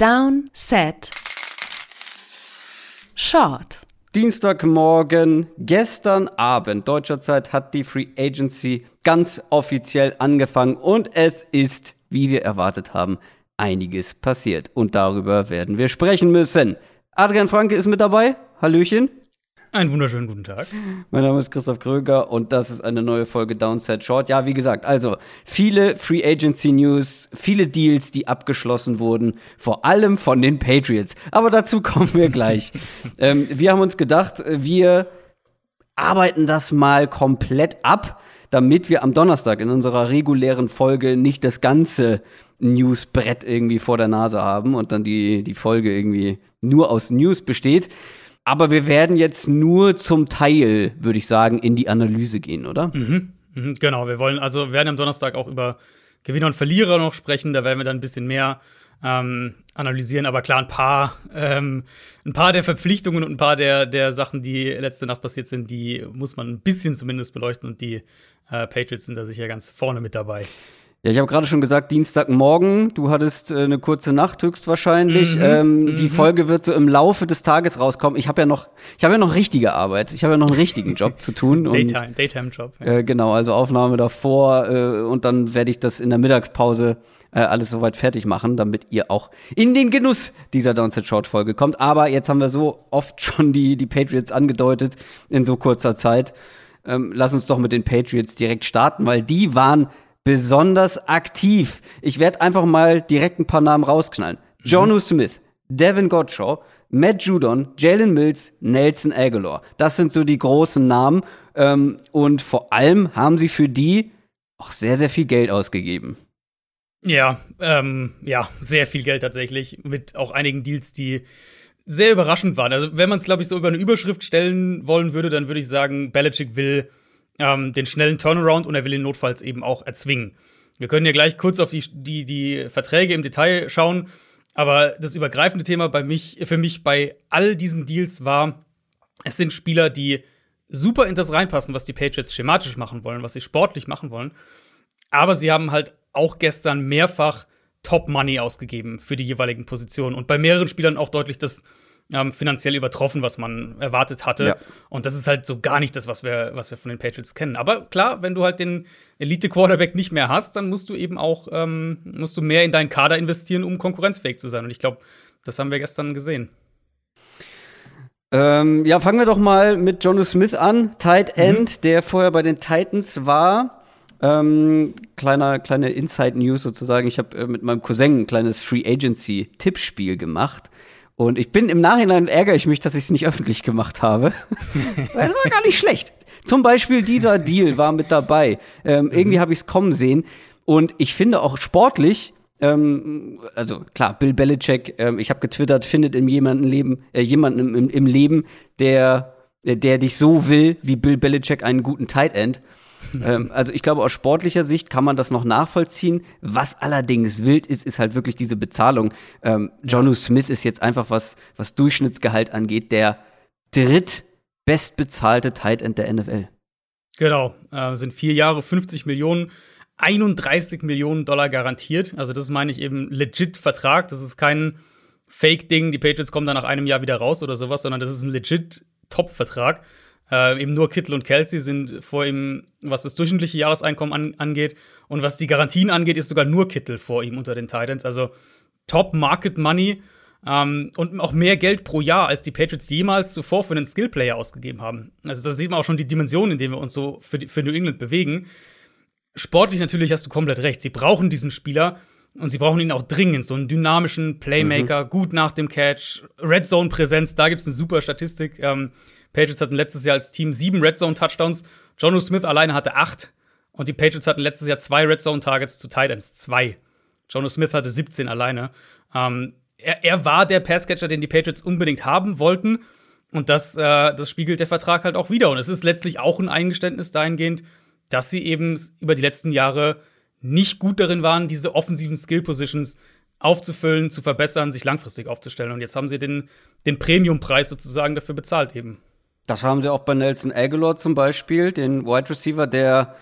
Down, Set, Short. Dienstagmorgen, gestern Abend deutscher Zeit hat die Free Agency ganz offiziell angefangen und es ist, wie wir erwartet haben, einiges passiert. Und darüber werden wir sprechen müssen. Adrian Franke ist mit dabei. Hallöchen. Einen wunderschönen guten Tag. Mein Name ist Christoph Kröger und das ist eine neue Folge Downset Short. Ja, wie gesagt, also viele Free Agency News, viele Deals, die abgeschlossen wurden, vor allem von den Patriots. Aber dazu kommen wir gleich. ähm, wir haben uns gedacht, wir arbeiten das mal komplett ab, damit wir am Donnerstag in unserer regulären Folge nicht das ganze Newsbrett irgendwie vor der Nase haben und dann die, die Folge irgendwie nur aus News besteht. Aber wir werden jetzt nur zum Teil, würde ich sagen, in die Analyse gehen, oder? Mhm. Mhm, genau, wir wollen also werden am Donnerstag auch über Gewinner und Verlierer noch sprechen. Da werden wir dann ein bisschen mehr ähm, analysieren. Aber klar, ein paar, ähm, ein paar der Verpflichtungen und ein paar der, der Sachen, die letzte Nacht passiert sind, die muss man ein bisschen zumindest beleuchten. Und die äh, Patriots sind da sicher ganz vorne mit dabei. Ja, ich habe gerade schon gesagt, Dienstagmorgen, du hattest äh, eine kurze Nacht höchstwahrscheinlich. Mhm, ähm, mhm. Die Folge wird so im Laufe des Tages rauskommen. Ich habe ja noch, ich habe ja noch richtige Arbeit. Ich habe ja noch einen richtigen Job zu tun. Daytime, Daytime Job. Ja. Äh, genau, also Aufnahme davor äh, und dann werde ich das in der Mittagspause äh, alles soweit fertig machen, damit ihr auch in den Genuss dieser Downset Short Folge kommt. Aber jetzt haben wir so oft schon die die Patriots angedeutet in so kurzer Zeit. Ähm, lass uns doch mit den Patriots direkt starten, weil die waren besonders aktiv. Ich werde einfach mal direkt ein paar Namen rausknallen. Mhm. Jonu Smith, Devin Gottschall, Matt Judon, Jalen Mills, Nelson Aguilar. Das sind so die großen Namen. Ähm, und vor allem haben sie für die auch sehr, sehr viel Geld ausgegeben. Ja, ähm, ja, sehr viel Geld tatsächlich. Mit auch einigen Deals, die sehr überraschend waren. Also, wenn man es, glaube ich, so über eine Überschrift stellen wollen würde, dann würde ich sagen, Belichick will ähm, den schnellen Turnaround und er will ihn notfalls eben auch erzwingen. Wir können ja gleich kurz auf die, die, die Verträge im Detail schauen, aber das übergreifende Thema bei mich, für mich bei all diesen Deals war, es sind Spieler, die super in das reinpassen, was die Patriots schematisch machen wollen, was sie sportlich machen wollen. Aber sie haben halt auch gestern mehrfach Top Money ausgegeben für die jeweiligen Positionen und bei mehreren Spielern auch deutlich das ähm, finanziell übertroffen, was man erwartet hatte. Ja. Und das ist halt so gar nicht das, was wir, was wir von den Patriots kennen. Aber klar, wenn du halt den Elite-Quarterback nicht mehr hast, dann musst du eben auch ähm, musst du mehr in deinen Kader investieren, um konkurrenzfähig zu sein. Und ich glaube, das haben wir gestern gesehen. Ähm, ja, fangen wir doch mal mit Jono Smith an, Tight mhm. End, mhm. der vorher bei den Titans war. Ähm, kleiner, kleine Inside News sozusagen. Ich habe äh, mit meinem Cousin ein kleines Free Agency Tippspiel gemacht. Und ich bin im Nachhinein ärgere ich mich, dass ich es nicht öffentlich gemacht habe. Es war gar nicht schlecht. Zum Beispiel dieser Deal war mit dabei. Ähm, mhm. Irgendwie habe ich es kommen sehen. Und ich finde auch sportlich, ähm, also klar, Bill Belichick, ähm, ich habe getwittert, findet in jemandem Leben, äh, jemanden im, im Leben, der, der dich so will, wie Bill Belichick einen guten Tight End. ähm, also ich glaube, aus sportlicher Sicht kann man das noch nachvollziehen. Was allerdings wild ist, ist halt wirklich diese Bezahlung. Ähm, Jonu Smith ist jetzt einfach, was, was Durchschnittsgehalt angeht, der drittbestbezahlte Tight End der NFL. Genau, äh, sind vier Jahre, 50 Millionen. 31 Millionen Dollar garantiert. Also, das meine ich eben legit Vertrag. Das ist kein Fake-Ding. Die Patriots kommen dann nach einem Jahr wieder raus oder sowas, sondern das ist ein legit Top-Vertrag. Äh, eben nur Kittel und Kelsey sind vor ihm, was das durchschnittliche Jahreseinkommen an, angeht. Und was die Garantien angeht, ist sogar nur Kittel vor ihm unter den Titans. Also Top Market Money ähm, und auch mehr Geld pro Jahr, als die Patriots jemals zuvor für einen Skillplayer ausgegeben haben. Also da sieht man auch schon die Dimension, in der wir uns so für, für New England bewegen. Sportlich natürlich hast du komplett recht. Sie brauchen diesen Spieler und sie brauchen ihn auch dringend. So einen dynamischen Playmaker, mhm. gut nach dem Catch, Red Zone Präsenz. Da gibt es eine super Statistik. Ähm, Patriots hatten letztes Jahr als Team sieben Red Zone Touchdowns. Jono Smith alleine hatte acht. Und die Patriots hatten letztes Jahr zwei Red Zone Targets zu Titans. Zwei. Jono Smith hatte 17 alleine. Ähm, er, er, war der Passcatcher, den die Patriots unbedingt haben wollten. Und das, äh, das spiegelt der Vertrag halt auch wieder. Und es ist letztlich auch ein Eingeständnis dahingehend, dass sie eben über die letzten Jahre nicht gut darin waren, diese offensiven Skill-Positions aufzufüllen, zu verbessern, sich langfristig aufzustellen. Und jetzt haben sie den, den Premium-Preis sozusagen dafür bezahlt eben. Das haben sie auch bei Nelson Aguilar zum Beispiel, den Wide Receiver, der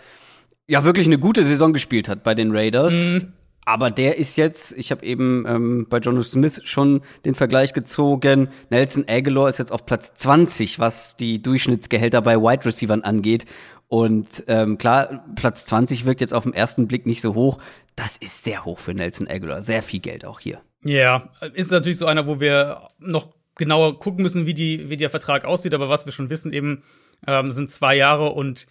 ja wirklich eine gute Saison gespielt hat bei den Raiders. Mhm. Aber der ist jetzt, ich habe eben ähm, bei Jono Smith schon den Vergleich gezogen, Nelson Aguilar ist jetzt auf Platz 20, was die Durchschnittsgehälter bei Wide Receivern angeht. Und ähm, klar, Platz 20 wirkt jetzt auf den ersten Blick nicht so hoch. Das ist sehr hoch für Nelson Aguilar. Sehr viel Geld auch hier. Ja, ist natürlich so einer, wo wir noch genauer gucken müssen, wie, die, wie der Vertrag aussieht. Aber was wir schon wissen, eben ähm, sind zwei Jahre und,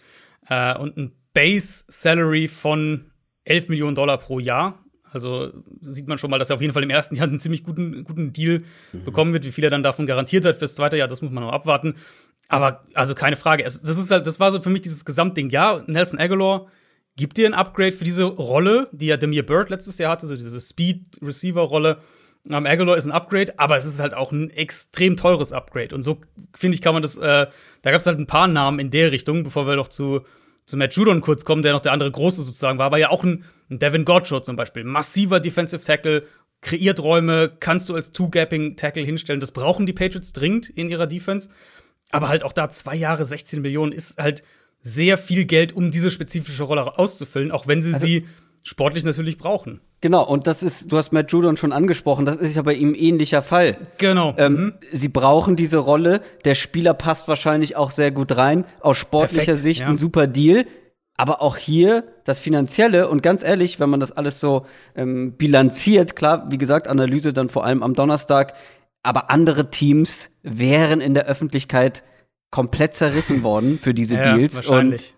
äh, und ein Base Salary von 11 Millionen Dollar pro Jahr. Also sieht man schon mal, dass er auf jeden Fall im ersten Jahr einen ziemlich guten, guten Deal mhm. bekommen wird. Wie viel er dann davon garantiert hat fürs zweite Jahr, das muss man noch abwarten. Aber also keine Frage. das ist halt, das war so für mich dieses Gesamtding. Ja, Nelson Aguilar gibt dir ein Upgrade für diese Rolle, die ja Demir Bird letztes Jahr hatte, so diese Speed-Receiver-Rolle. Um, Aguilar ist ein Upgrade, aber es ist halt auch ein extrem teures Upgrade. Und so, finde ich, kann man das, äh, da gab es halt ein paar Namen in der Richtung, bevor wir noch zu, zu Matt Judon kurz kommen, der noch der andere große sozusagen war, aber ja auch ein, ein Devin Gottschalk zum Beispiel. Massiver Defensive Tackle, kreiert Räume, kannst du als Two-Gapping-Tackle hinstellen. Das brauchen die Patriots dringend in ihrer Defense. Aber halt auch da zwei Jahre 16 Millionen ist halt sehr viel Geld, um diese spezifische Rolle auszufüllen, auch wenn sie also, sie sportlich natürlich brauchen. Genau, und das ist, du hast Matt Judon schon angesprochen, das ist ja bei ihm ähnlicher Fall. Genau. Ähm, mhm. Sie brauchen diese Rolle, der Spieler passt wahrscheinlich auch sehr gut rein, aus sportlicher Perfekt, Sicht ja. ein super Deal. Aber auch hier das Finanzielle und ganz ehrlich, wenn man das alles so ähm, bilanziert, klar, wie gesagt, Analyse dann vor allem am Donnerstag, aber andere Teams wären in der Öffentlichkeit komplett zerrissen worden für diese ja, Deals. Und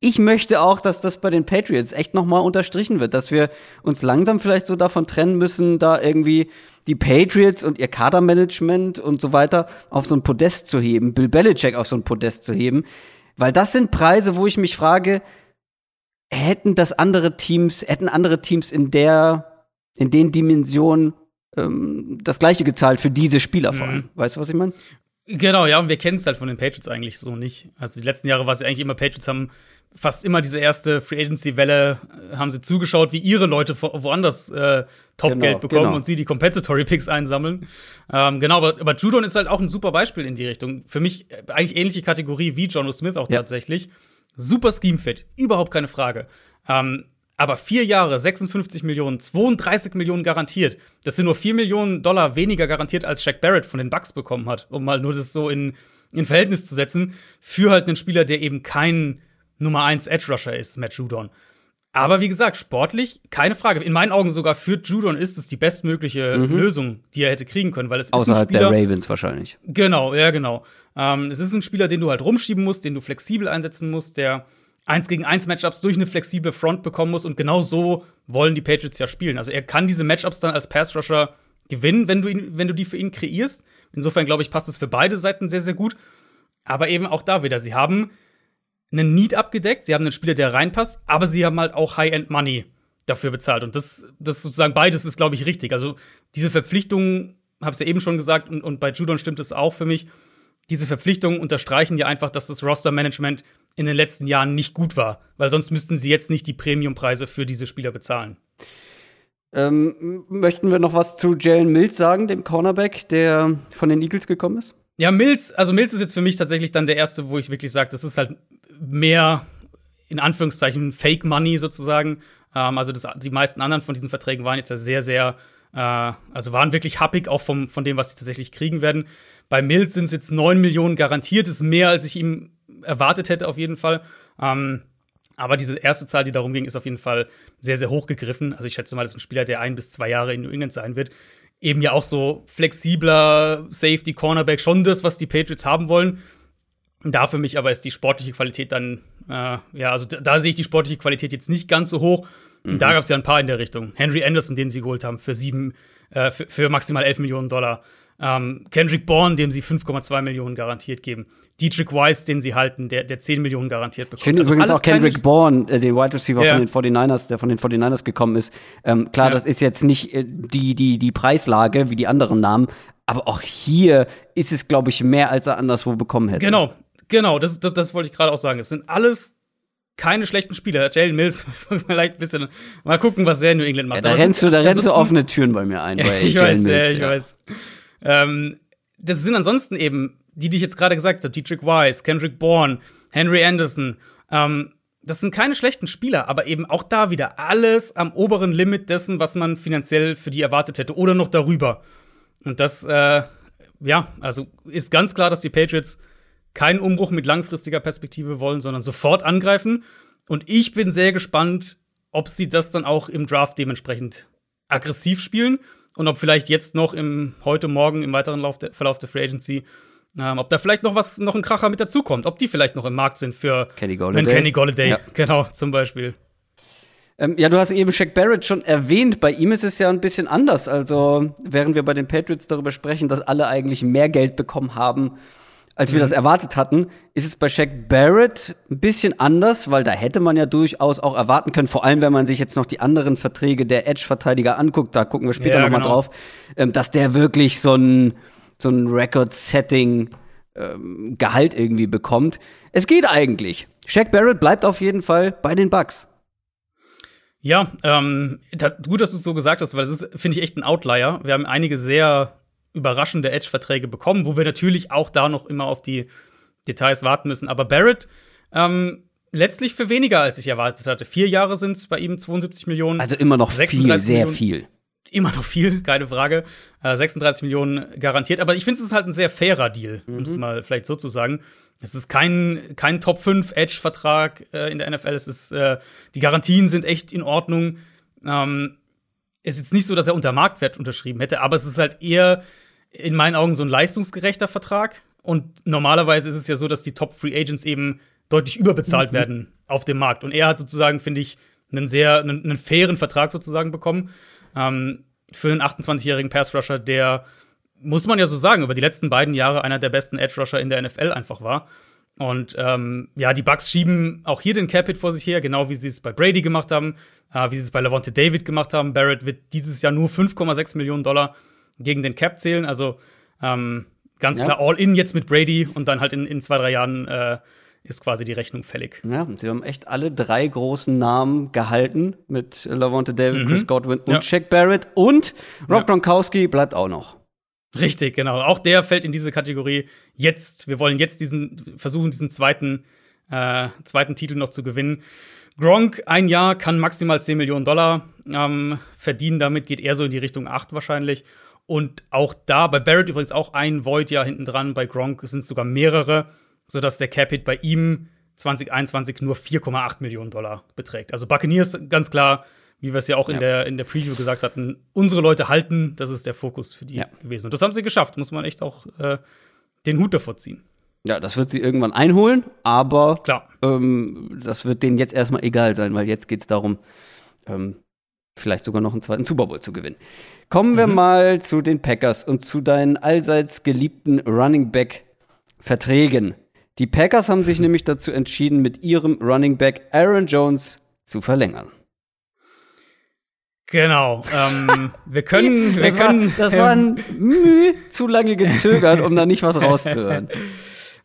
ich möchte auch, dass das bei den Patriots echt nochmal unterstrichen wird, dass wir uns langsam vielleicht so davon trennen müssen, da irgendwie die Patriots und ihr Kadermanagement und so weiter auf so ein Podest zu heben, Bill Belichick auf so ein Podest zu heben, weil das sind Preise, wo ich mich frage, hätten das andere Teams, hätten andere Teams in der, in den Dimensionen ähm, das gleiche gezahlt für diese Spieler vor allem. Mhm. Weißt du, was ich meine? Genau, ja, und wir kennen es halt von den Patriots eigentlich so nicht. Also die letzten Jahre war es ja eigentlich immer, Patriots haben fast immer diese erste Free Agency-Welle, äh, haben sie zugeschaut, wie ihre Leute woanders äh, Top-Geld genau, bekommen genau. und sie die Compensatory Picks einsammeln. Ähm, genau, aber, aber Judon ist halt auch ein super Beispiel in die Richtung. Für mich äh, eigentlich ähnliche Kategorie wie John o. Smith auch ja. tatsächlich. Super Scheme-Fit, überhaupt keine Frage. Ähm, aber vier Jahre, 56 Millionen, 32 Millionen garantiert. Das sind nur 4 Millionen Dollar weniger garantiert, als Shaq Barrett von den Bucks bekommen hat, um mal nur das so in, in Verhältnis zu setzen, für halt einen Spieler, der eben kein Nummer 1 Edge Rusher ist, Matt Judon. Aber wie gesagt, sportlich, keine Frage. In meinen Augen sogar für Judon ist es die bestmögliche mhm. Lösung, die er hätte kriegen können, weil es Außerhalb ist ein Spieler, der Ravens wahrscheinlich. Genau, ja, genau. Ähm, es ist ein Spieler, den du halt rumschieben musst, den du flexibel einsetzen musst, der 1 gegen 1 Matchups durch eine flexible Front bekommen muss. Und genau so wollen die Patriots ja spielen. Also er kann diese Matchups dann als Pass Rusher gewinnen, wenn du, ihn, wenn du die für ihn kreierst. Insofern glaube ich, passt es für beide Seiten sehr, sehr gut. Aber eben auch da wieder, sie haben einen Need abgedeckt, sie haben einen Spieler, der reinpasst, aber sie haben halt auch High-End Money dafür bezahlt. Und das, das sozusagen beides ist, glaube ich, richtig. Also diese Verpflichtungen, habe es ja eben schon gesagt, und, und bei Judon stimmt es auch für mich, diese Verpflichtungen unterstreichen ja einfach, dass das Roster-Management in den letzten Jahren nicht gut war, weil sonst müssten sie jetzt nicht die Premiumpreise für diese Spieler bezahlen. Ähm, möchten wir noch was zu Jalen Mills sagen, dem Cornerback, der von den Eagles gekommen ist? Ja, Mills, also Mills ist jetzt für mich tatsächlich dann der erste, wo ich wirklich sage, das ist halt mehr in Anführungszeichen Fake Money sozusagen. Ähm, also das, die meisten anderen von diesen Verträgen waren jetzt ja sehr, sehr, äh, also waren wirklich happig auch vom, von dem, was sie tatsächlich kriegen werden. Bei Mills sind es jetzt 9 Millionen garantiert, ist mehr, als ich ihm erwartet hätte, auf jeden Fall. Ähm, aber diese erste Zahl, die darum ging, ist auf jeden Fall sehr, sehr hoch gegriffen. Also ich schätze mal, das ist ein Spieler, der ein bis zwei Jahre in New England sein wird. Eben ja auch so flexibler Safety, Cornerback, schon das, was die Patriots haben wollen. Da für mich aber ist die sportliche Qualität dann, äh, ja, also da, da, sehe ich die sportliche Qualität jetzt nicht ganz so hoch. Mhm. Da gab es ja ein paar in der Richtung. Henry Anderson, den sie geholt haben, für sieben, äh, für, für, maximal 11 Millionen Dollar. Ähm, Kendrick Bourne, dem sie 5,2 Millionen garantiert geben. Dietrich Weiss, den sie halten, der, der 10 Millionen garantiert bekommt. Ich finde also übrigens auch Kendrick Bourne, äh, den Wide Receiver ja. von den 49ers, der von den 49ers gekommen ist. Ähm, klar, ja. das ist jetzt nicht äh, die, die, die Preislage wie die anderen Namen, aber auch hier ist es, glaube ich, mehr, als er anderswo bekommen hätte. Genau, genau, das, das, das wollte ich gerade auch sagen. Es sind alles keine schlechten Spieler. Jalen Mills, vielleicht ein bisschen. Mal gucken, was er in New England macht. Ja, da rennst du, da rennst du offene Türen bei mir ein. Bei ich Jalen weiß, Mills, ja, ich ja. weiß. Ähm, das sind ansonsten eben die, die ich jetzt gerade gesagt habe, Dietrich Weiss, Kendrick Bourne, Henry Anderson, ähm, das sind keine schlechten Spieler, aber eben auch da wieder alles am oberen Limit dessen, was man finanziell für die erwartet hätte oder noch darüber. Und das, äh, ja, also ist ganz klar, dass die Patriots keinen Umbruch mit langfristiger Perspektive wollen, sondern sofort angreifen. Und ich bin sehr gespannt, ob sie das dann auch im Draft dementsprechend aggressiv spielen und ob vielleicht jetzt noch im heute Morgen im weiteren der, Verlauf der Free Agency ähm, ob da vielleicht noch was, noch ein Kracher mit dazukommt, ob die vielleicht noch im Markt sind für Kenny Golladay. Wenn Kenny Golladay, ja. genau, zum Beispiel. Ähm, ja, du hast eben Shaq Barrett schon erwähnt. Bei ihm ist es ja ein bisschen anders. Also, während wir bei den Patriots darüber sprechen, dass alle eigentlich mehr Geld bekommen haben, als wir mhm. das erwartet hatten, ist es bei Shaq Barrett ein bisschen anders, weil da hätte man ja durchaus auch erwarten können, vor allem wenn man sich jetzt noch die anderen Verträge der Edge-Verteidiger anguckt, da gucken wir später ja, noch mal genau. drauf, ähm, dass der wirklich so ein so ein Record-Setting ähm, Gehalt irgendwie bekommt. Es geht eigentlich. Shaq Barrett bleibt auf jeden Fall bei den Bucks. Ja, ähm, gut, dass du es so gesagt hast, weil das ist, finde ich, echt ein Outlier. Wir haben einige sehr überraschende Edge-Verträge bekommen, wo wir natürlich auch da noch immer auf die Details warten müssen. Aber Barrett, ähm, letztlich für weniger, als ich erwartet hatte. Vier Jahre sind es bei ihm 72 Millionen. Also immer noch viel, sehr Millionen. viel immer noch viel, keine Frage. Äh, 36 Millionen garantiert. Aber ich finde, es ist halt ein sehr fairer Deal, mhm. um es mal vielleicht so zu sagen. Es ist kein, kein Top 5 Edge-Vertrag äh, in der NFL. Es ist, äh, die Garantien sind echt in Ordnung. Ähm, ist jetzt nicht so, dass er unter Marktwert unterschrieben hätte, aber es ist halt eher in meinen Augen so ein leistungsgerechter Vertrag. Und normalerweise ist es ja so, dass die Top Free Agents eben deutlich überbezahlt mhm. werden auf dem Markt. Und er hat sozusagen, finde ich, einen sehr, einen, einen fairen Vertrag sozusagen bekommen. Ähm, für einen 28-jährigen Pass-Rusher, der, muss man ja so sagen, über die letzten beiden Jahre einer der besten Edge-Rusher in der NFL einfach war. Und ähm, ja, die Bucks schieben auch hier den Capit vor sich her, genau wie sie es bei Brady gemacht haben, äh, wie sie es bei Levante David gemacht haben. Barrett wird dieses Jahr nur 5,6 Millionen Dollar gegen den Cap zählen. Also ähm, ganz ja. klar All-In jetzt mit Brady und dann halt in, in zwei, drei Jahren äh, ist quasi die Rechnung fällig. Ja, sie haben echt alle drei großen Namen gehalten mit Lavonte David, mhm. Chris Godwin und ja. Shaq Barrett und Rob ja. Gronkowski bleibt auch noch. Richtig, genau. Auch der fällt in diese Kategorie. Jetzt, wir wollen jetzt diesen versuchen, diesen zweiten, äh, zweiten Titel noch zu gewinnen. Gronk, ein Jahr, kann maximal 10 Millionen Dollar ähm, verdienen. Damit geht er so in die Richtung 8 wahrscheinlich. Und auch da, bei Barrett übrigens auch ein Void ja hinten dran, bei Gronk sind es sogar mehrere sodass der Cap-Hit bei ihm 2021 nur 4,8 Millionen Dollar beträgt. Also Buccaneers ganz klar, wie wir es ja auch in, ja. der, in der Preview gesagt hatten, unsere Leute halten, das ist der Fokus für die ja. gewesen. Und das haben sie geschafft, muss man echt auch äh, den Hut davor ziehen. Ja, das wird sie irgendwann einholen, aber Klar. Ähm, das wird denen jetzt erstmal egal sein, weil jetzt geht es darum, ähm, vielleicht sogar noch einen zweiten Super Bowl zu gewinnen. Kommen wir mhm. mal zu den Packers und zu deinen allseits geliebten Running Back Verträgen. Die Packers haben sich nämlich dazu entschieden, mit ihrem Running Back Aaron Jones zu verlängern. Genau. Ähm, wir können, wir das können. War, das war ein Mühe zu lange gezögert, um da nicht was rauszuhören.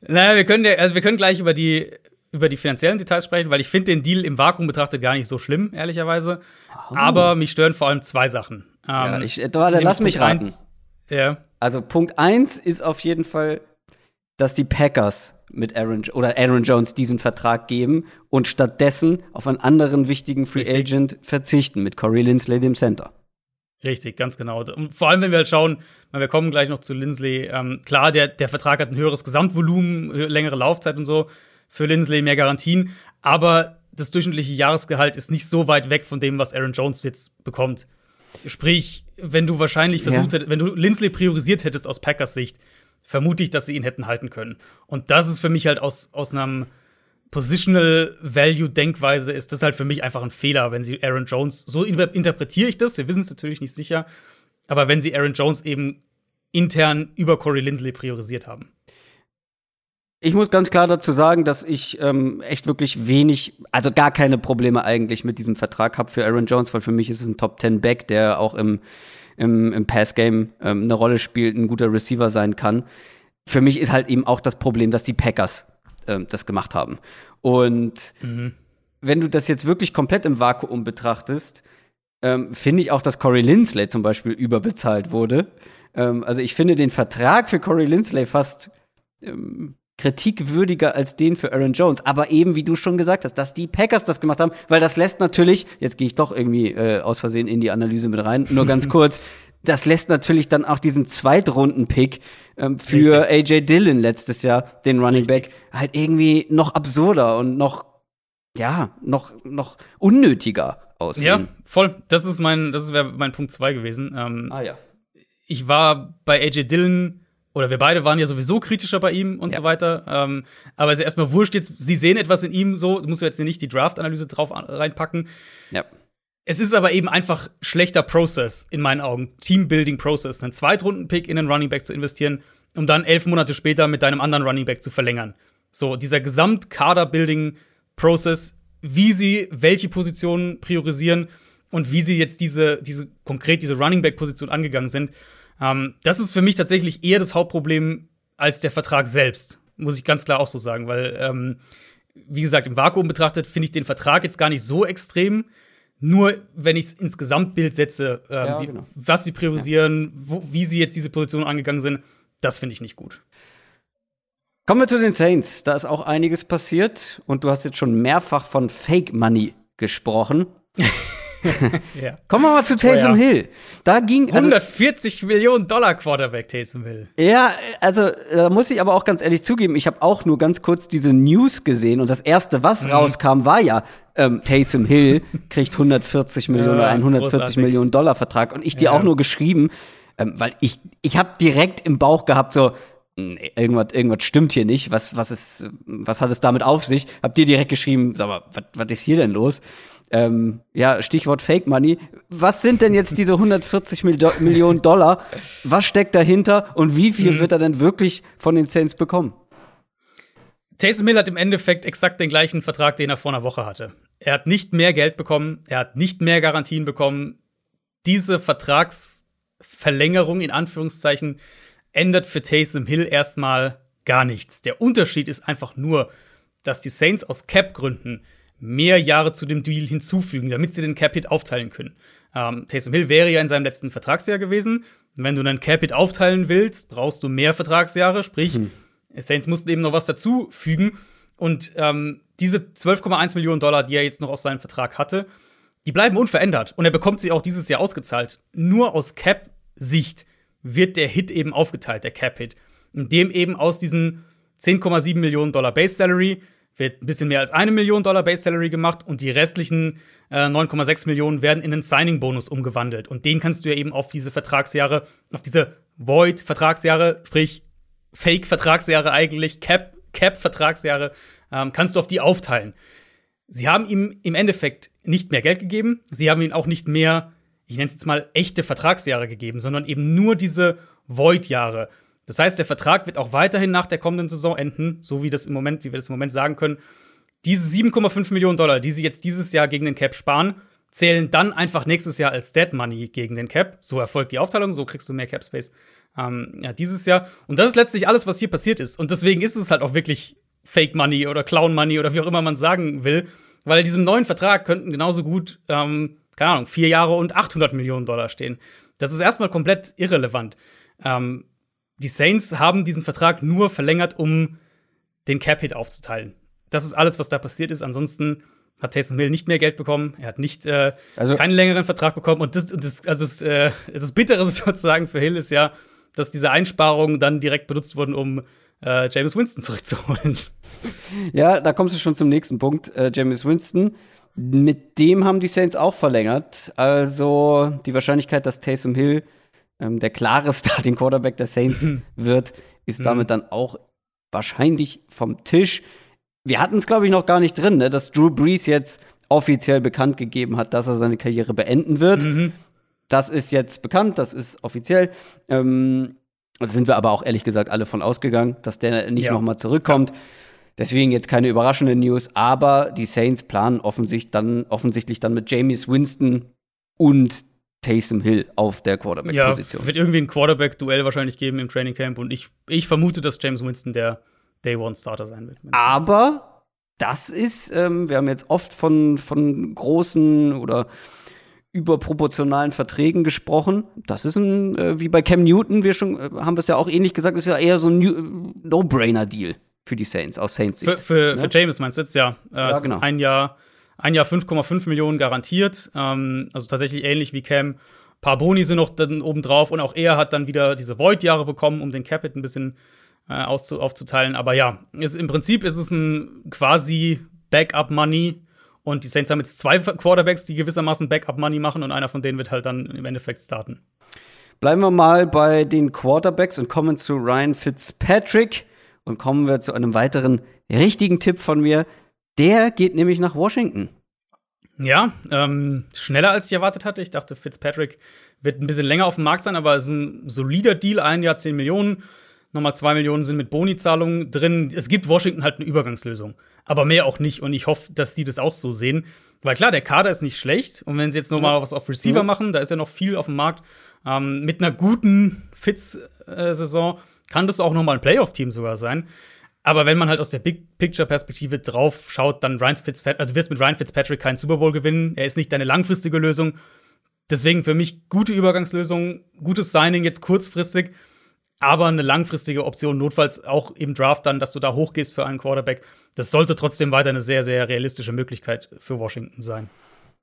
naja, wir können, also wir können gleich über die über die finanziellen Details sprechen, weil ich finde den Deal im Vakuum betrachtet gar nicht so schlimm, ehrlicherweise. Oh. Aber mich stören vor allem zwei Sachen. Ähm, ja, ich, warte, lass mich raten. Eins, ja. Also Punkt eins ist auf jeden Fall, dass die Packers mit Aaron oder Aaron Jones diesen Vertrag geben und stattdessen auf einen anderen wichtigen Free Richtig. Agent verzichten mit Corey Lindsley dem Center. Richtig, ganz genau. Und vor allem, wenn wir halt schauen, wir kommen gleich noch zu Lindsley. Ähm, klar, der, der Vertrag hat ein höheres Gesamtvolumen, längere Laufzeit und so. Für Lindsley mehr Garantien. Aber das durchschnittliche Jahresgehalt ist nicht so weit weg von dem, was Aaron Jones jetzt bekommt. Sprich, wenn du wahrscheinlich versucht ja. hättest, wenn du Lindsley priorisiert hättest aus Packers Sicht, vermute ich, dass sie ihn hätten halten können. Und das ist für mich halt aus, aus einem Positional Value Denkweise ist das halt für mich einfach ein Fehler, wenn sie Aaron Jones, so interpretiere ich das, wir wissen es natürlich nicht sicher, aber wenn sie Aaron Jones eben intern über Corey Lindsley priorisiert haben. Ich muss ganz klar dazu sagen, dass ich ähm, echt wirklich wenig, also gar keine Probleme eigentlich mit diesem Vertrag habe für Aaron Jones, weil für mich ist es ein Top 10 Back, der auch im im, im Passgame ähm, eine Rolle spielt, ein guter Receiver sein kann. Für mich ist halt eben auch das Problem, dass die Packers ähm, das gemacht haben. Und mhm. wenn du das jetzt wirklich komplett im Vakuum betrachtest, ähm, finde ich auch, dass Corey Lindsley zum Beispiel überbezahlt wurde. Ähm, also ich finde den Vertrag für Corey Lindsley fast ähm, kritikwürdiger als den für Aaron Jones. Aber eben, wie du schon gesagt hast, dass die Packers das gemacht haben, weil das lässt natürlich, jetzt gehe ich doch irgendwie äh, aus Versehen in die Analyse mit rein, nur ganz kurz, das lässt natürlich dann auch diesen Zweitrunden-Pick ähm, für Richtig. AJ Dillon letztes Jahr, den Running Back, halt irgendwie noch absurder und noch, ja, noch, noch unnötiger aussehen. Ja, voll. Das ist mein, das wäre mein Punkt zwei gewesen. Ähm, ah ja. Ich war bei AJ Dillon oder wir beide waren ja sowieso kritischer bei ihm und ja. so weiter. Ähm, aber es ist erstmal wurscht jetzt, sie sehen etwas in ihm so, du musst jetzt nicht die Draft-Analyse drauf reinpacken. Ja. Es ist aber eben einfach schlechter Prozess in meinen Augen. Teambuilding-Process. Einen Zweitrunden-Pick in einen Running Back zu investieren, um dann elf Monate später mit deinem anderen Running Back zu verlängern. So, dieser Gesamt-Kader-Building-Process, wie sie welche Positionen priorisieren und wie sie jetzt diese, diese konkret diese Running Back-Position angegangen sind ähm, das ist für mich tatsächlich eher das Hauptproblem als der Vertrag selbst, muss ich ganz klar auch so sagen, weil, ähm, wie gesagt, im Vakuum betrachtet finde ich den Vertrag jetzt gar nicht so extrem. Nur wenn ich es ins Gesamtbild setze, ähm, ja, wie, genau. was sie priorisieren, wo, wie sie jetzt diese Position angegangen sind, das finde ich nicht gut. Kommen wir zu den Saints. Da ist auch einiges passiert und du hast jetzt schon mehrfach von Fake Money gesprochen. ja. Kommen wir mal zu Taysom oh, ja. Hill. Da ging also, 140 Millionen Dollar Quarterback Taysom Hill. Ja, also da muss ich aber auch ganz ehrlich zugeben, ich habe auch nur ganz kurz diese News gesehen und das erste, was mhm. rauskam, war ja ähm, Taysom Hill kriegt 140 Millionen ja, 140 großartig. Millionen Dollar Vertrag und ich dir auch nur geschrieben, ähm, weil ich ich habe direkt im Bauch gehabt so Nee, irgendwas, irgendwas stimmt hier nicht. Was, was, ist, was hat es damit auf sich? Hab dir direkt geschrieben, sag mal, was, was ist hier denn los? Ähm, ja, Stichwort Fake Money. Was sind denn jetzt diese 140 Millionen Dollar? Was steckt dahinter und wie viel mhm. wird er denn wirklich von den Saints bekommen? Taysom Hill hat im Endeffekt exakt den gleichen Vertrag, den er vor einer Woche hatte. Er hat nicht mehr Geld bekommen, er hat nicht mehr Garantien bekommen. Diese Vertragsverlängerung in Anführungszeichen ändert für Taysom Hill erstmal gar nichts. Der Unterschied ist einfach nur, dass die Saints aus Cap-Gründen mehr Jahre zu dem Deal hinzufügen, damit sie den Capit aufteilen können. Ähm, Taysom Hill wäre ja in seinem letzten Vertragsjahr gewesen. Wenn du einen Capit aufteilen willst, brauchst du mehr Vertragsjahre, sprich, hm. Saints mussten eben noch was dazufügen. Und ähm, diese 12,1 Millionen Dollar, die er jetzt noch aus seinem Vertrag hatte, die bleiben unverändert. Und er bekommt sie auch dieses Jahr ausgezahlt. Nur aus Cap-Sicht wird der Hit eben aufgeteilt, der Cap-Hit. Indem eben aus diesen 10,7 Millionen Dollar Base Salary wird ein bisschen mehr als eine Million Dollar Base Salary gemacht und die restlichen äh, 9,6 Millionen werden in einen Signing-Bonus umgewandelt. Und den kannst du ja eben auf diese Vertragsjahre, auf diese Void-Vertragsjahre, sprich Fake-Vertragsjahre eigentlich, Cap-Vertragsjahre, Cap ähm, kannst du auf die aufteilen. Sie haben ihm im Endeffekt nicht mehr Geld gegeben, sie haben ihm auch nicht mehr, ich nenne es jetzt mal, echte Vertragsjahre gegeben, sondern eben nur diese Void-Jahre. Das heißt, der Vertrag wird auch weiterhin nach der kommenden Saison enden, so wie das im Moment, wie wir das im Moment sagen können. Diese 7,5 Millionen Dollar, die sie jetzt dieses Jahr gegen den Cap sparen, zählen dann einfach nächstes Jahr als Dead Money gegen den Cap. So erfolgt die Aufteilung, so kriegst du mehr Cap Space. Ähm, ja, dieses Jahr. Und das ist letztlich alles, was hier passiert ist. Und deswegen ist es halt auch wirklich Fake Money oder Clown Money oder wie auch immer man sagen will. Weil diesem neuen Vertrag könnten genauso gut, ähm, keine Ahnung, vier Jahre und 800 Millionen Dollar stehen. Das ist erstmal komplett irrelevant. Ähm, die Saints haben diesen Vertrag nur verlängert, um den Cap-Hit aufzuteilen. Das ist alles, was da passiert ist. Ansonsten hat Taysom Hill nicht mehr Geld bekommen. Er hat nicht äh, also, keinen längeren Vertrag bekommen. Und das, das also das, äh, das Bittere sozusagen für Hill ist ja, dass diese Einsparungen dann direkt benutzt wurden, um äh, James Winston zurückzuholen. Ja, da kommst du schon zum nächsten Punkt. Äh, James Winston, mit dem haben die Saints auch verlängert. Also die Wahrscheinlichkeit, dass Taysom Hill ähm, der klare Starting Quarterback der Saints mhm. wird, ist mhm. damit dann auch wahrscheinlich vom Tisch. Wir hatten es, glaube ich, noch gar nicht drin, ne, dass Drew Brees jetzt offiziell bekannt gegeben hat, dass er seine Karriere beenden wird. Mhm. Das ist jetzt bekannt, das ist offiziell. Ähm, da sind wir aber auch ehrlich gesagt alle von ausgegangen, dass der nicht ja. nochmal zurückkommt. Deswegen jetzt keine überraschende News, aber die Saints planen offensichtlich dann, offensichtlich dann mit James Winston und Taysom Hill auf der Quarterback-Position. Ja, wird irgendwie ein Quarterback-Duell wahrscheinlich geben im Training Camp und ich, ich vermute, dass James Winston der Day-One-Starter sein wird. Aber das ist, ähm, wir haben jetzt oft von, von großen oder überproportionalen Verträgen gesprochen. Das ist ein, äh, wie bei Cam Newton, wir schon, äh, haben wir es ja auch ähnlich gesagt, ist ja eher so ein äh, No-Brainer-Deal. für die Saints, aus Saints Sicht. Für, für, ne? für James meinst du jetzt, ja. Äh, ja genau. Ein Jahr, ein Jahr 5,5 Millionen garantiert. Ähm, also tatsächlich ähnlich wie Cam. Ein paar Boni sind noch dann oben drauf und auch er hat dann wieder diese Void-Jahre bekommen, um den Capit ein bisschen äh, aufzuteilen. Aber ja, ist, im Prinzip ist es ein quasi Backup-Money. Und die Saints haben jetzt zwei Quarterbacks, die gewissermaßen Backup-Money machen und einer von denen wird halt dann im Endeffekt starten. Bleiben wir mal bei den Quarterbacks und kommen zu Ryan Fitzpatrick und kommen wir zu einem weiteren richtigen Tipp von mir. Der geht nämlich nach Washington. Ja, ähm, schneller als ich erwartet hatte. Ich dachte, Fitzpatrick wird ein bisschen länger auf dem Markt sein, aber es ist ein solider Deal, ein Jahr 10 Millionen. Nochmal 2 Millionen sind mit Boni-Zahlungen drin. Es gibt Washington halt eine Übergangslösung. Aber mehr auch nicht. Und ich hoffe, dass sie das auch so sehen. Weil klar, der Kader ist nicht schlecht. Und wenn sie jetzt nochmal was auf Receiver ja. machen, da ist ja noch viel auf dem Markt. Ähm, mit einer guten Fitz-Saison kann das auch noch mal ein Playoff-Team sogar sein. Aber wenn man halt aus der Big Picture-Perspektive drauf schaut, dann Ryan Fitzpatrick, also du wirst mit Ryan Fitzpatrick keinen Super Bowl gewinnen. Er ist nicht deine langfristige Lösung. Deswegen für mich gute Übergangslösung, gutes Signing jetzt kurzfristig, aber eine langfristige Option, notfalls auch im Draft dann, dass du da hochgehst für einen Quarterback. Das sollte trotzdem weiter eine sehr, sehr realistische Möglichkeit für Washington sein.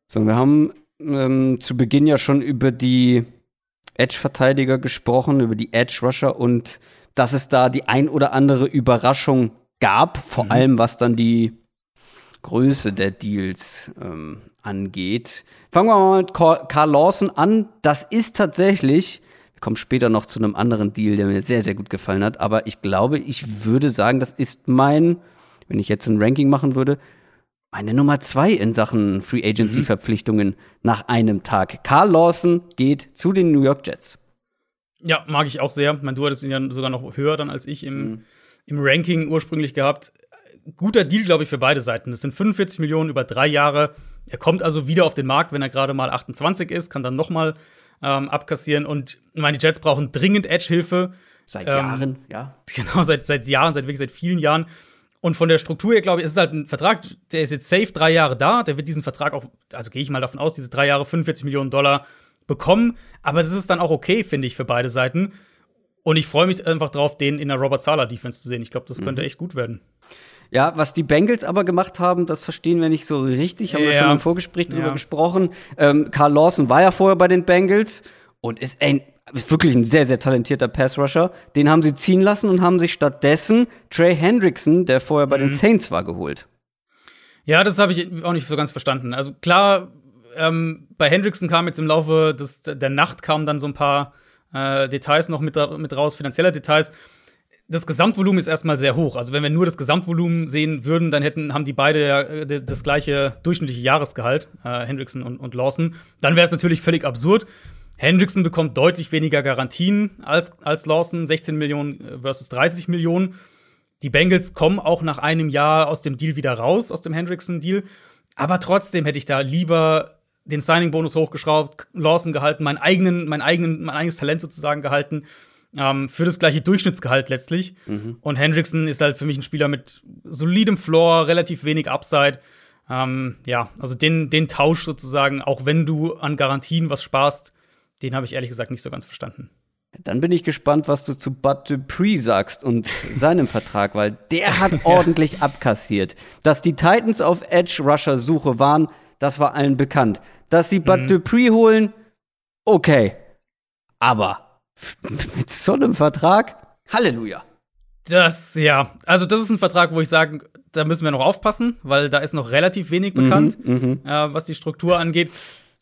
So, wir haben ähm, zu Beginn ja schon über die Edge-Verteidiger gesprochen, über die Edge-Rusher und dass es da die ein oder andere Überraschung gab, vor mhm. allem was dann die Größe der Deals ähm, angeht. Fangen wir mal mit Carl Lawson an. Das ist tatsächlich, wir kommen später noch zu einem anderen Deal, der mir sehr, sehr gut gefallen hat, aber ich glaube, ich würde sagen, das ist mein, wenn ich jetzt ein Ranking machen würde, meine Nummer zwei in Sachen Free Agency Verpflichtungen mhm. nach einem Tag. Carl Lawson geht zu den New York Jets. Ja, mag ich auch sehr. Ich meine, du hattest ihn ja sogar noch höher dann als ich im, mhm. im Ranking ursprünglich gehabt. Guter Deal, glaube ich, für beide Seiten. Das sind 45 Millionen über drei Jahre. Er kommt also wieder auf den Markt, wenn er gerade mal 28 ist, kann dann noch mal ähm, abkassieren. Und ich meine, die Jets brauchen dringend Edge-Hilfe. Seit ähm, Jahren, ja. Genau, seit, seit Jahren, seit wirklich seit vielen Jahren. Und von der Struktur her, glaube ich, ist es halt ein Vertrag, der ist jetzt safe drei Jahre da. Der wird diesen Vertrag auch, also gehe ich mal davon aus, diese drei Jahre 45 Millionen Dollar bekommen. Aber das ist dann auch okay, finde ich, für beide Seiten. Und ich freue mich einfach drauf, den in der Robert Sala Defense zu sehen. Ich glaube, das könnte mhm. echt gut werden. Ja, was die Bengals aber gemacht haben, das verstehen wir nicht so richtig. Haben ja. wir schon im Vorgespräch drüber ja. gesprochen. Ähm, Carl Lawson war ja vorher bei den Bengals und ist ein ist wirklich ein sehr, sehr talentierter Pass-Rusher. Den haben sie ziehen lassen und haben sich stattdessen Trey Hendrickson, der vorher bei mhm. den Saints war, geholt. Ja, das habe ich auch nicht so ganz verstanden. Also klar, ähm, bei Hendrickson kam jetzt im Laufe des, der Nacht kamen dann so ein paar äh, Details noch mit, mit raus, finanzielle Details. Das Gesamtvolumen ist erstmal sehr hoch. Also wenn wir nur das Gesamtvolumen sehen würden, dann hätten, haben die beide ja äh, das gleiche durchschnittliche Jahresgehalt, äh, Hendrickson und, und Lawson. Dann wäre es natürlich völlig absurd. Hendrickson bekommt deutlich weniger Garantien als, als Lawson, 16 Millionen äh, versus 30 Millionen. Die Bengals kommen auch nach einem Jahr aus dem Deal wieder raus, aus dem Hendrickson-Deal. Aber trotzdem hätte ich da lieber den Signing-Bonus hochgeschraubt, Lawson gehalten, mein, eigenen, mein, eigenen, mein eigenes Talent sozusagen gehalten, ähm, für das gleiche Durchschnittsgehalt letztlich. Mhm. Und Hendrickson ist halt für mich ein Spieler mit solidem Floor, relativ wenig Upside. Ähm, ja, also den, den Tausch sozusagen, auch wenn du an Garantien was sparst, den habe ich ehrlich gesagt nicht so ganz verstanden. Dann bin ich gespannt, was du zu Bud Dupree sagst und seinem Vertrag, weil der hat ordentlich abkassiert. Dass die Titans auf Edge Rusher Suche waren, das war allen bekannt. Dass sie Bud mhm. Dupree holen, okay. Aber mit so einem Vertrag, Halleluja. Das, ja, also das ist ein Vertrag, wo ich sage, da müssen wir noch aufpassen, weil da ist noch relativ wenig bekannt, mhm, mhm. äh, was die Struktur angeht.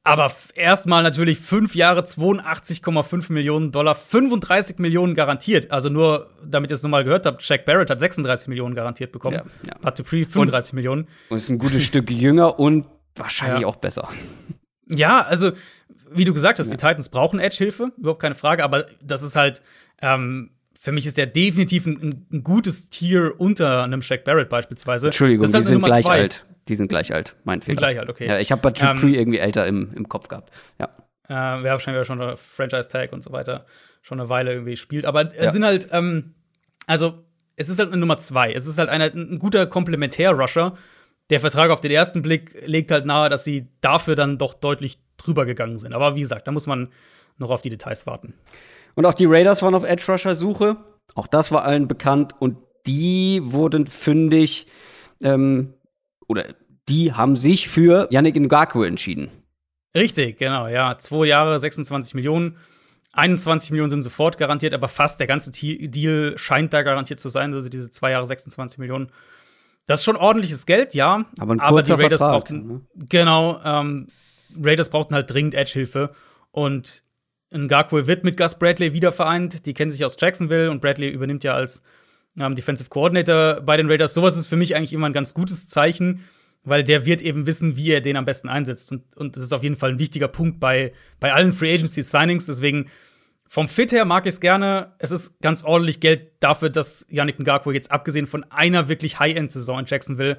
Aber erstmal natürlich fünf Jahre 82,5 Millionen Dollar, 35 Millionen garantiert. Also nur, damit ihr es nochmal gehört habt, Shaq Barrett hat 36 Millionen garantiert bekommen. Ja, ja. Hat Dupree 35 und, Millionen. Und ist ein gutes Stück jünger und wahrscheinlich ja. auch besser. Ja, also, wie du gesagt hast, ja. die Titans brauchen Edge-Hilfe, überhaupt keine Frage, aber das ist halt, ähm, für mich ist der definitiv ein, ein, gutes Tier unter einem Shaq Barrett beispielsweise. Entschuldigung, halt die sind gleich zwei. alt. Die sind gleich alt, mein Fehler. Gleich alt, okay. Ja, ich habe bei Dupree ähm, irgendwie älter im, im Kopf gehabt. Ja. Äh, wir haben wahrscheinlich schon eine Franchise-Tag und so weiter schon eine Weile irgendwie spielt. Aber es ja. sind halt, ähm, also, es ist halt eine Nummer zwei. Es ist halt eine, ein guter Komplementär-Rusher. Der Vertrag auf den ersten Blick legt halt nahe, dass sie dafür dann doch deutlich drüber gegangen sind. Aber wie gesagt, da muss man noch auf die Details warten. Und auch die Raiders waren auf Edge Rusher Suche. Auch das war allen bekannt. Und die wurden fündig, ähm, oder die haben sich für Yannick Ngakwe entschieden. Richtig, genau, ja. Zwei Jahre, 26 Millionen. 21 Millionen sind sofort garantiert, aber fast der ganze Deal scheint da garantiert zu sein, also diese zwei Jahre 26 Millionen. Das ist schon ordentliches Geld, ja. Aber, ein aber die Raiders Vertrag, brauchten, ne? genau, ähm, Raiders brauchten halt dringend Edge-Hilfe und Ngakwe wird mit Gus Bradley wieder vereint. Die kennen sich aus Jacksonville und Bradley übernimmt ja als ähm, Defensive Coordinator bei den Raiders. Sowas ist für mich eigentlich immer ein ganz gutes Zeichen, weil der wird eben wissen, wie er den am besten einsetzt. Und, und das ist auf jeden Fall ein wichtiger Punkt bei, bei allen Free Agency Signings. Deswegen vom Fit her mag ich es gerne. Es ist ganz ordentlich Geld dafür, dass Yannick Ngakwe jetzt abgesehen von einer wirklich High-End-Saison in Jacksonville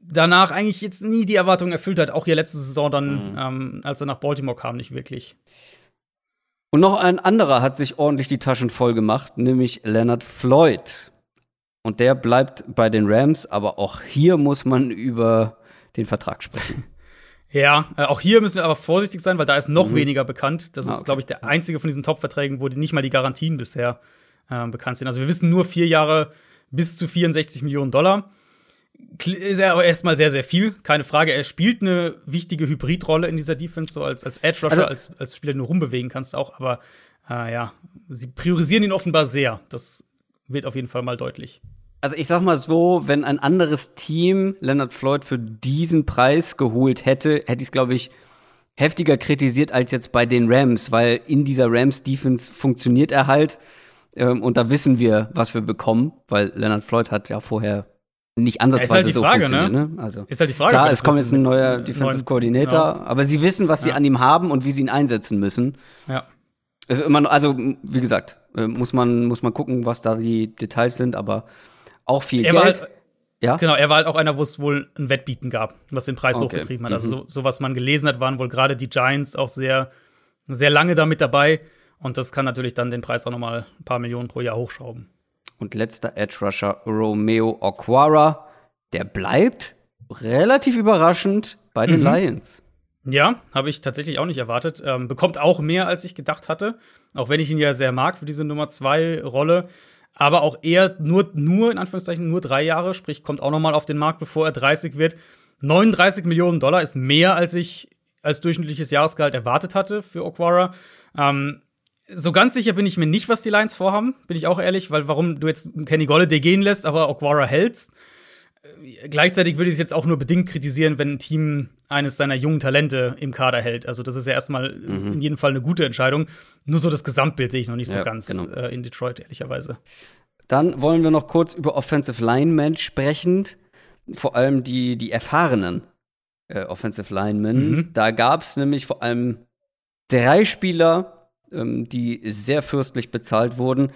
danach eigentlich jetzt nie die Erwartungen erfüllt hat. Auch hier letzte Saison dann, mhm. ähm, als er nach Baltimore kam, nicht wirklich. Und noch ein anderer hat sich ordentlich die Taschen voll gemacht, nämlich Leonard Floyd. Und der bleibt bei den Rams, aber auch hier muss man über den Vertrag sprechen. Ja, äh, auch hier müssen wir aber vorsichtig sein, weil da ist noch mhm. weniger bekannt. Das ah, ist, glaube ich, der einzige von diesen Top-Verträgen, wo nicht mal die Garantien bisher äh, bekannt sind. Also wir wissen nur vier Jahre bis zu 64 Millionen Dollar ist er aber erstmal sehr, sehr viel, keine Frage. Er spielt eine wichtige Hybridrolle in dieser Defense, so als, als Edge Rusher, also, als, als Spieler, den du rumbewegen kannst auch. Aber äh, ja, sie priorisieren ihn offenbar sehr. Das wird auf jeden Fall mal deutlich. Also ich sag mal so, wenn ein anderes Team Leonard Floyd für diesen Preis geholt hätte, hätte ich es, glaube ich, heftiger kritisiert als jetzt bei den Rams, weil in dieser Rams-Defense funktioniert er halt. Ähm, und da wissen wir, was wir bekommen, weil Leonard Floyd hat ja vorher nicht ansatzweise ja, ist halt die Frage, so ne? funktioniert. Ne? Also, ist halt die Frage. Klar, es kommt jetzt ein neuer Defensive Coordinator, genau. aber sie wissen, was sie an ihm haben und wie sie ihn einsetzen müssen. Ja. Also, immer, also wie gesagt, äh, muss man, muss man gucken, was da die Details sind, aber auch viel er Geld. Halt, ja? Genau, er war halt auch einer, wo es wohl ein Wettbieten gab, was den Preis okay. hochgetrieben hat. Also, mhm. so, so, was man gelesen hat, waren wohl gerade die Giants auch sehr, sehr lange damit dabei. Und das kann natürlich dann den Preis auch noch mal ein paar Millionen pro Jahr hochschrauben. Und letzter Edge Rusher Romeo Okwara, der bleibt relativ überraschend bei den mhm. Lions. Ja, habe ich tatsächlich auch nicht erwartet. Ähm, bekommt auch mehr, als ich gedacht hatte. Auch wenn ich ihn ja sehr mag für diese Nummer 2 Rolle. Aber auch eher nur, nur, in Anführungszeichen, nur drei Jahre. Sprich, kommt auch noch mal auf den Markt, bevor er 30 wird. 39 Millionen Dollar ist mehr, als ich als durchschnittliches Jahresgehalt erwartet hatte für Okwara. Ähm, so ganz sicher bin ich mir nicht, was die Lions vorhaben, bin ich auch ehrlich, weil warum du jetzt Kenny Golladay gehen lässt, aber Okwara hältst. Äh, gleichzeitig würde ich es jetzt auch nur bedingt kritisieren, wenn ein Team eines seiner jungen Talente im Kader hält. Also das ist ja erstmal mhm. in jedem Fall eine gute Entscheidung. Nur so das Gesamtbild sehe ich noch nicht ja, so ganz genau. äh, in Detroit, ehrlicherweise. Dann wollen wir noch kurz über Offensive Linemen sprechen. Vor allem die, die erfahrenen äh, Offensive Linemen. Mhm. Da gab es nämlich vor allem drei Spieler, ähm, die sehr fürstlich bezahlt wurden.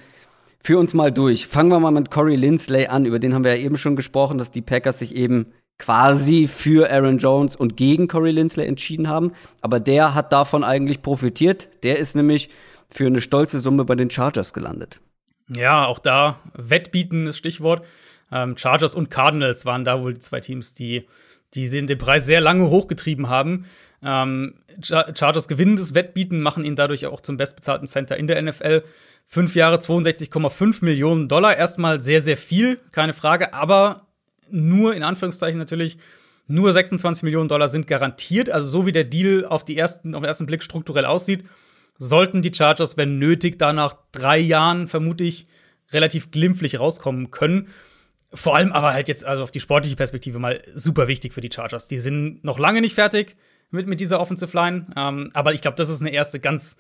Führ uns mal durch. Fangen wir mal mit Corey Lindsley an. Über den haben wir ja eben schon gesprochen, dass die Packers sich eben quasi für Aaron Jones und gegen Corey Lindsley entschieden haben. Aber der hat davon eigentlich profitiert. Der ist nämlich für eine stolze Summe bei den Chargers gelandet. Ja, auch da Wettbieten ist Stichwort. Ähm, Chargers und Cardinals waren da wohl die zwei Teams, die, die den Preis sehr lange hochgetrieben haben. Ähm, Chargers gewinnen das Wettbieten, machen ihn dadurch auch zum bestbezahlten Center in der NFL. Fünf Jahre 62,5 Millionen Dollar. Erstmal sehr, sehr viel, keine Frage, aber nur in Anführungszeichen natürlich. Nur 26 Millionen Dollar sind garantiert. Also, so wie der Deal auf, die ersten, auf den ersten Blick strukturell aussieht, sollten die Chargers, wenn nötig, da nach drei Jahren vermutlich relativ glimpflich rauskommen können. Vor allem aber halt jetzt also auf die sportliche Perspektive mal super wichtig für die Chargers. Die sind noch lange nicht fertig mit, mit dieser Offensive Line. Ähm, aber ich glaube, das ist eine erste ganz,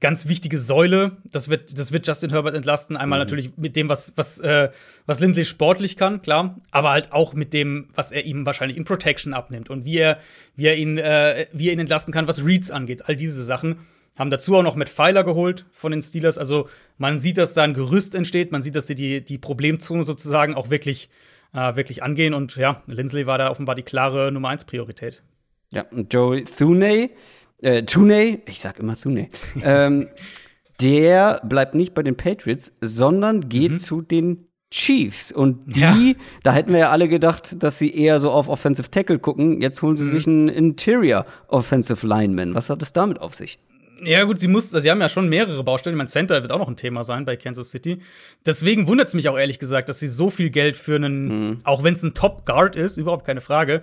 ganz wichtige Säule. Das wird, das wird Justin Herbert entlasten. Einmal mhm. natürlich mit dem, was, was, äh, was Lindsay sportlich kann, klar. Aber halt auch mit dem, was er ihm wahrscheinlich in Protection abnimmt und wie er, wie er ihn, äh, wie er ihn entlasten kann, was Reads angeht. All diese Sachen. Haben dazu auch noch mit Pfeiler geholt von den Steelers. Also man sieht, dass da ein Gerüst entsteht. Man sieht, dass sie die, die Problemzone sozusagen auch wirklich, äh, wirklich angehen. Und ja, Lindsley war da offenbar die klare Nummer 1 Priorität. Ja, und Joey Thuney, äh, Thuney, ich sag immer Thuney, ähm, der bleibt nicht bei den Patriots, sondern geht mhm. zu den Chiefs. Und die, ja. da hätten wir ja alle gedacht, dass sie eher so auf Offensive Tackle gucken. Jetzt holen sie mhm. sich einen Interior Offensive Lineman. Was hat es damit auf sich? Ja, gut, sie muss, also sie haben ja schon mehrere Baustellen. Mein Center wird auch noch ein Thema sein bei Kansas City. Deswegen wundert es mich auch ehrlich gesagt, dass sie so viel Geld für einen, mhm. auch wenn es ein Top Guard ist, überhaupt keine Frage,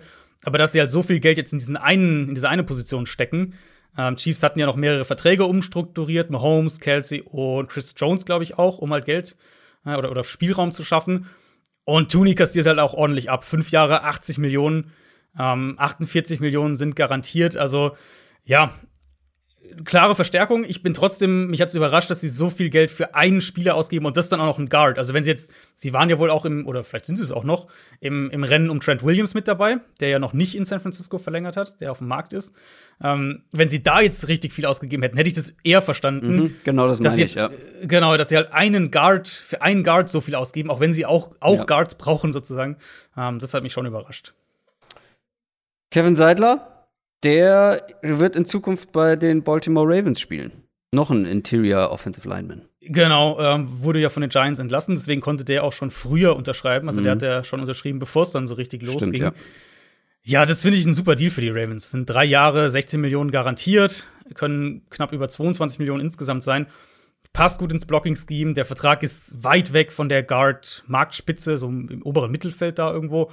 aber dass sie halt so viel Geld jetzt in diesen einen, in diese eine Position stecken. Ähm, Chiefs hatten ja noch mehrere Verträge umstrukturiert, Mahomes, Kelsey und Chris Jones, glaube ich, auch, um halt Geld äh, oder, oder Spielraum zu schaffen. Und Tooney kassiert halt auch ordentlich ab. Fünf Jahre, 80 Millionen, ähm, 48 Millionen sind garantiert. Also, ja, klare Verstärkung. Ich bin trotzdem, mich hat es überrascht, dass sie so viel Geld für einen Spieler ausgeben und das dann auch noch ein Guard. Also wenn sie jetzt, sie waren ja wohl auch im, oder vielleicht sind sie es auch noch, im, im Rennen um Trent Williams mit dabei, der ja noch nicht in San Francisco verlängert hat, der auf dem Markt ist. Ähm, wenn sie da jetzt richtig viel ausgegeben hätten, hätte ich das eher verstanden. Mhm, genau, das meine ich, ja. Genau, dass sie halt einen Guard, für einen Guard so viel ausgeben, auch wenn sie auch, auch ja. Guards brauchen sozusagen. Ähm, das hat mich schon überrascht. Kevin Seidler, der wird in Zukunft bei den Baltimore Ravens spielen. Noch ein Interior Offensive Lineman. Genau, ähm, wurde ja von den Giants entlassen, deswegen konnte der auch schon früher unterschreiben. Also mhm. der hat ja schon unterschrieben, bevor es dann so richtig Stimmt, losging. Ja. ja, das finde ich ein super Deal für die Ravens. Das sind drei Jahre, 16 Millionen garantiert, können knapp über 22 Millionen insgesamt sein. Passt gut ins Blocking-Scheme. Der Vertrag ist weit weg von der Guard-Marktspitze, so im oberen Mittelfeld da irgendwo.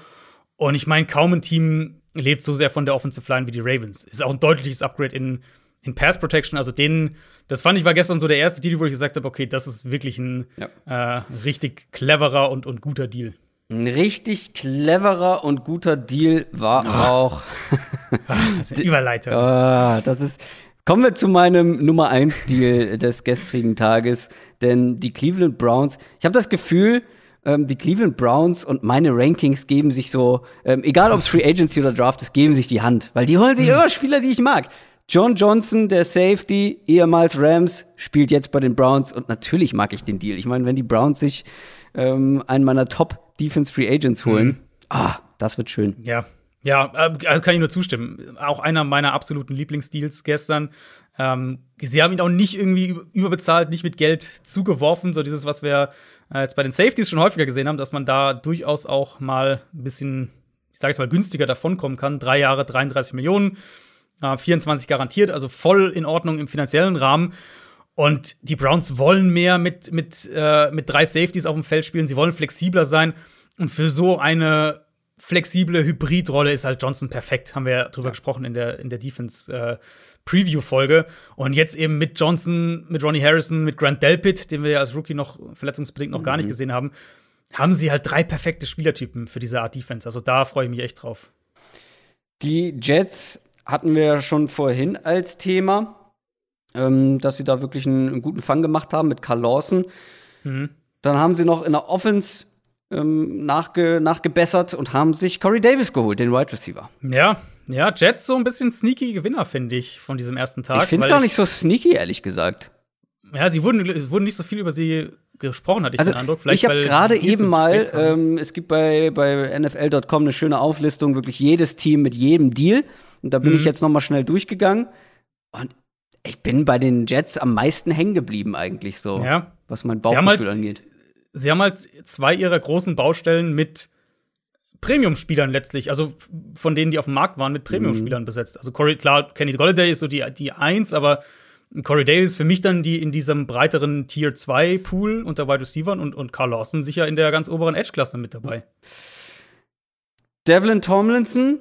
Und ich meine, kaum ein Team lebt so sehr von der Offensive Line wie die Ravens. Ist auch ein deutliches Upgrade in, in Pass Protection. Also den, das fand ich war gestern so der erste Deal, wo ich gesagt habe, okay, das ist wirklich ein ja. äh, richtig cleverer und, und guter Deal. Ein richtig cleverer und guter Deal war oh. auch. das ist Überleitung. Oh, das ist. Kommen wir zu meinem Nummer 1 Deal des gestrigen Tages, denn die Cleveland Browns, ich habe das Gefühl, ähm, die Cleveland Browns und meine Rankings geben sich so, ähm, egal ob es Free Agency oder Draft ist, geben sich die Hand, weil die holen sich mhm. immer Spieler, die ich mag. John Johnson, der Safety, ehemals Rams, spielt jetzt bei den Browns und natürlich mag ich den Deal. Ich meine, wenn die Browns sich ähm, einen meiner Top Defense Free Agents holen, mhm. ah, das wird schön. Ja, ja, äh, also kann ich nur zustimmen. Auch einer meiner absoluten Lieblingsdeals gestern. Ähm, sie haben ihn auch nicht irgendwie überbezahlt, nicht mit Geld zugeworfen, so dieses, was wir jetzt bei den Safeties schon häufiger gesehen haben, dass man da durchaus auch mal ein bisschen, ich sage es mal, günstiger davonkommen kann. Drei Jahre, 33 Millionen, äh, 24 garantiert, also voll in Ordnung im finanziellen Rahmen. Und die Browns wollen mehr mit, mit, äh, mit drei Safeties auf dem Feld spielen. Sie wollen flexibler sein. Und für so eine flexible Hybridrolle ist halt Johnson perfekt. Haben wir ja drüber ja. gesprochen in der, in der Defense äh. Und jetzt eben mit Johnson, mit Ronnie Harrison, mit Grant Delpit, den wir ja als Rookie noch verletzungsbedingt noch mhm. gar nicht mhm. gesehen haben, haben sie halt drei perfekte Spielertypen für diese Art Defense. Also da freue ich mich echt drauf. Die Jets hatten wir ja schon vorhin als Thema, ähm, dass sie da wirklich einen, einen, guten Fang gemacht haben mit Carl Lawson. Mhm. Dann haben sie noch in der Offense ähm, nachge nachgebessert und haben sich Corey Davis geholt, den Wide Receiver. Ja, ja, Jets so ein bisschen sneaky Gewinner, finde ich, von diesem ersten Tag. Ich finde es gar nicht so sneaky, ehrlich gesagt. Ja, sie wurden, wurden nicht so viel über sie gesprochen, hatte ich also, den Eindruck. Vielleicht, ich habe gerade eben mal, ähm, es gibt bei, bei NFL.com eine schöne Auflistung, wirklich jedes Team mit jedem Deal. Und da bin mhm. ich jetzt noch mal schnell durchgegangen. Und ich bin bei den Jets am meisten hängen geblieben, eigentlich so, ja. was mein Bauchgefühl halt, angeht sie haben halt zwei ihrer großen Baustellen mit Premium-Spielern letztlich, also von denen, die auf dem Markt waren, mit Premium-Spielern mhm. besetzt. Also Corey, klar, Kenny Golladay ist so die, die Eins, aber Corey Davis für mich dann die in diesem breiteren Tier 2 Pool unter Wide Receivers und, und Carl Lawson sicher in der ganz oberen Edge-Klasse mit dabei. Devlin Tomlinson,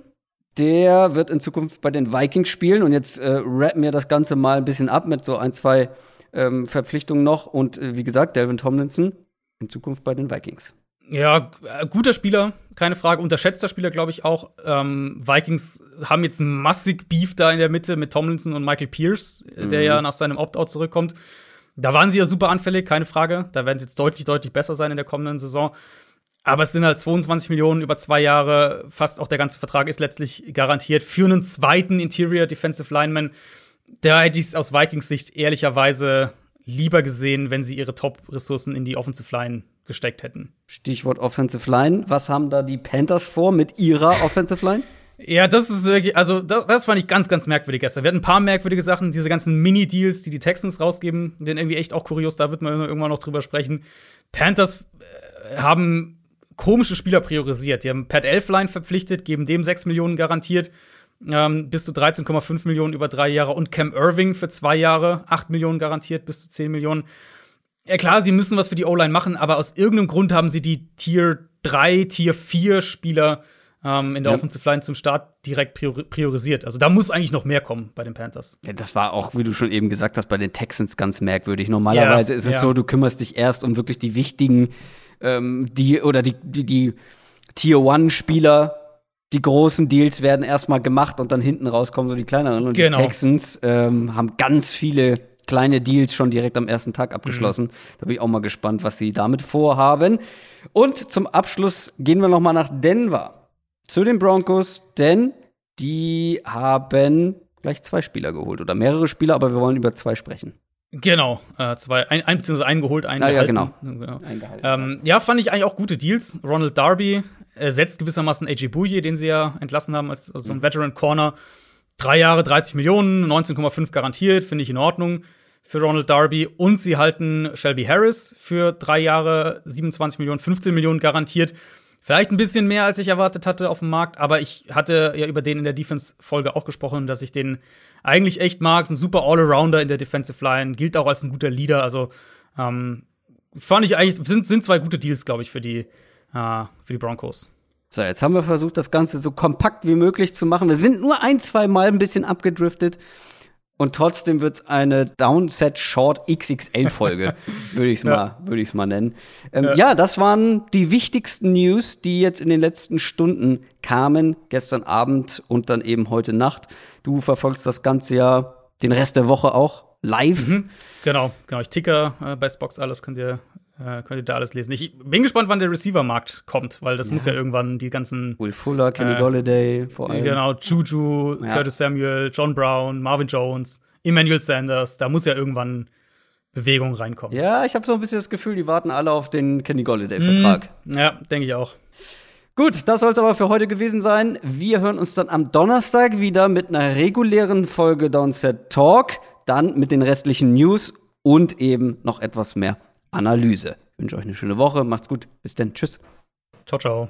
der wird in Zukunft bei den Vikings spielen und jetzt äh, rappen wir das Ganze mal ein bisschen ab mit so ein, zwei ähm, Verpflichtungen noch und äh, wie gesagt, Delvin Tomlinson in Zukunft bei den Vikings. Ja, äh, guter Spieler, keine Frage. Unterschätzter Spieler, glaube ich auch. Ähm, Vikings haben jetzt massig Beef da in der Mitte mit Tomlinson und Michael Pierce, mhm. der ja nach seinem Opt-out zurückkommt. Da waren sie ja super anfällig, keine Frage. Da werden sie jetzt deutlich, deutlich besser sein in der kommenden Saison. Aber es sind halt 22 Millionen über zwei Jahre. Fast auch der ganze Vertrag ist letztlich garantiert für einen zweiten Interior Defensive Lineman. Da hätte ich es aus Vikings Sicht ehrlicherweise lieber gesehen, wenn sie ihre Top-Ressourcen in die Offensive Line gesteckt hätten. Stichwort Offensive Line. Was haben da die Panthers vor mit ihrer Offensive Line? Ja, das ist wirklich, also das, das, fand ich ganz, ganz merkwürdig gestern. Wir hatten ein paar merkwürdige Sachen, diese ganzen Mini-Deals, die die Texans rausgeben, den irgendwie echt auch kurios, da wird man irgendwann noch drüber sprechen. Panthers äh, haben komische Spieler priorisiert. Die haben Pat Elfline verpflichtet, geben dem 6 Millionen garantiert. Ähm, bis zu 13,5 Millionen über drei Jahre und Cam Irving für zwei Jahre, 8 Millionen garantiert, bis zu 10 Millionen. Ja klar, sie müssen was für die O-Line machen, aber aus irgendeinem Grund haben sie die Tier 3, Tier 4 Spieler ähm, in der ja. Offensive Line zum Start direkt priorisiert. Also da muss eigentlich noch mehr kommen bei den Panthers. Ja, das war auch, wie du schon eben gesagt hast, bei den Texans ganz merkwürdig. Normalerweise ja, ist es so, du kümmerst dich erst um wirklich die wichtigen, ähm, die oder die, die, die Tier 1 Spieler die großen Deals werden erstmal gemacht und dann hinten rauskommen so die kleineren. Und genau. die Texans ähm, haben ganz viele kleine Deals schon direkt am ersten Tag abgeschlossen. Mhm. Da bin ich auch mal gespannt, was sie damit vorhaben. Und zum Abschluss gehen wir noch mal nach Denver zu den Broncos, denn die haben gleich zwei Spieler geholt oder mehrere Spieler, aber wir wollen über zwei sprechen. Genau, äh, zwei, ein, ein beziehungsweise eingeholt, einen ah, ja, genau. genau. Ähm, ja, fand ich eigentlich auch gute Deals. Ronald Darby ersetzt gewissermaßen AJ Bouye, den sie ja entlassen haben, als, als so ein mhm. Veteran Corner. Drei Jahre, 30 Millionen, 19,5 garantiert, finde ich in Ordnung für Ronald Darby. Und sie halten Shelby Harris für drei Jahre, 27 Millionen, 15 Millionen garantiert. Vielleicht ein bisschen mehr, als ich erwartet hatte auf dem Markt, aber ich hatte ja über den in der Defense-Folge auch gesprochen, dass ich den eigentlich echt mag. Ist ein super All-Arounder in der Defensive Line, gilt auch als ein guter Leader. Also ähm, fand ich eigentlich, sind, sind zwei gute Deals, glaube ich, für die, äh, für die Broncos. So, jetzt haben wir versucht, das Ganze so kompakt wie möglich zu machen. Wir sind nur ein, zwei Mal ein bisschen abgedriftet. Und trotzdem wird es eine Downset Short XXL-Folge, würde ich es mal, würd mal nennen. Ähm, ja. ja. das waren die wichtigsten News, die jetzt in den letzten Stunden kamen, gestern Abend und dann eben heute Nacht. Du verfolgst das Ganze ja den Rest der Woche auch live. Mhm. Genau, genau. Ich ticker äh, bei Spox alles, könnt ihr äh, könnt ihr da alles lesen. Ich bin gespannt, wann der Receiver-Markt kommt, weil das ja. muss ja irgendwann die ganzen. Will Fuller, Kenny äh, Golladay vor allem. Genau, Juju, ja. Curtis Samuel, John Brown, Marvin Jones, Emmanuel Sanders. Da muss ja irgendwann Bewegung reinkommen. Ja, ich habe so ein bisschen das Gefühl, die warten alle auf den Kenny Golladay-Vertrag. Mm, ja, denke ich auch. Gut, das soll es aber für heute gewesen sein. Wir hören uns dann am Donnerstag wieder mit einer regulären Folge Downset Talk, dann mit den restlichen News und eben noch etwas mehr Analyse. Ich wünsche euch eine schöne Woche. Macht's gut. Bis dann. Tschüss. Ciao, ciao.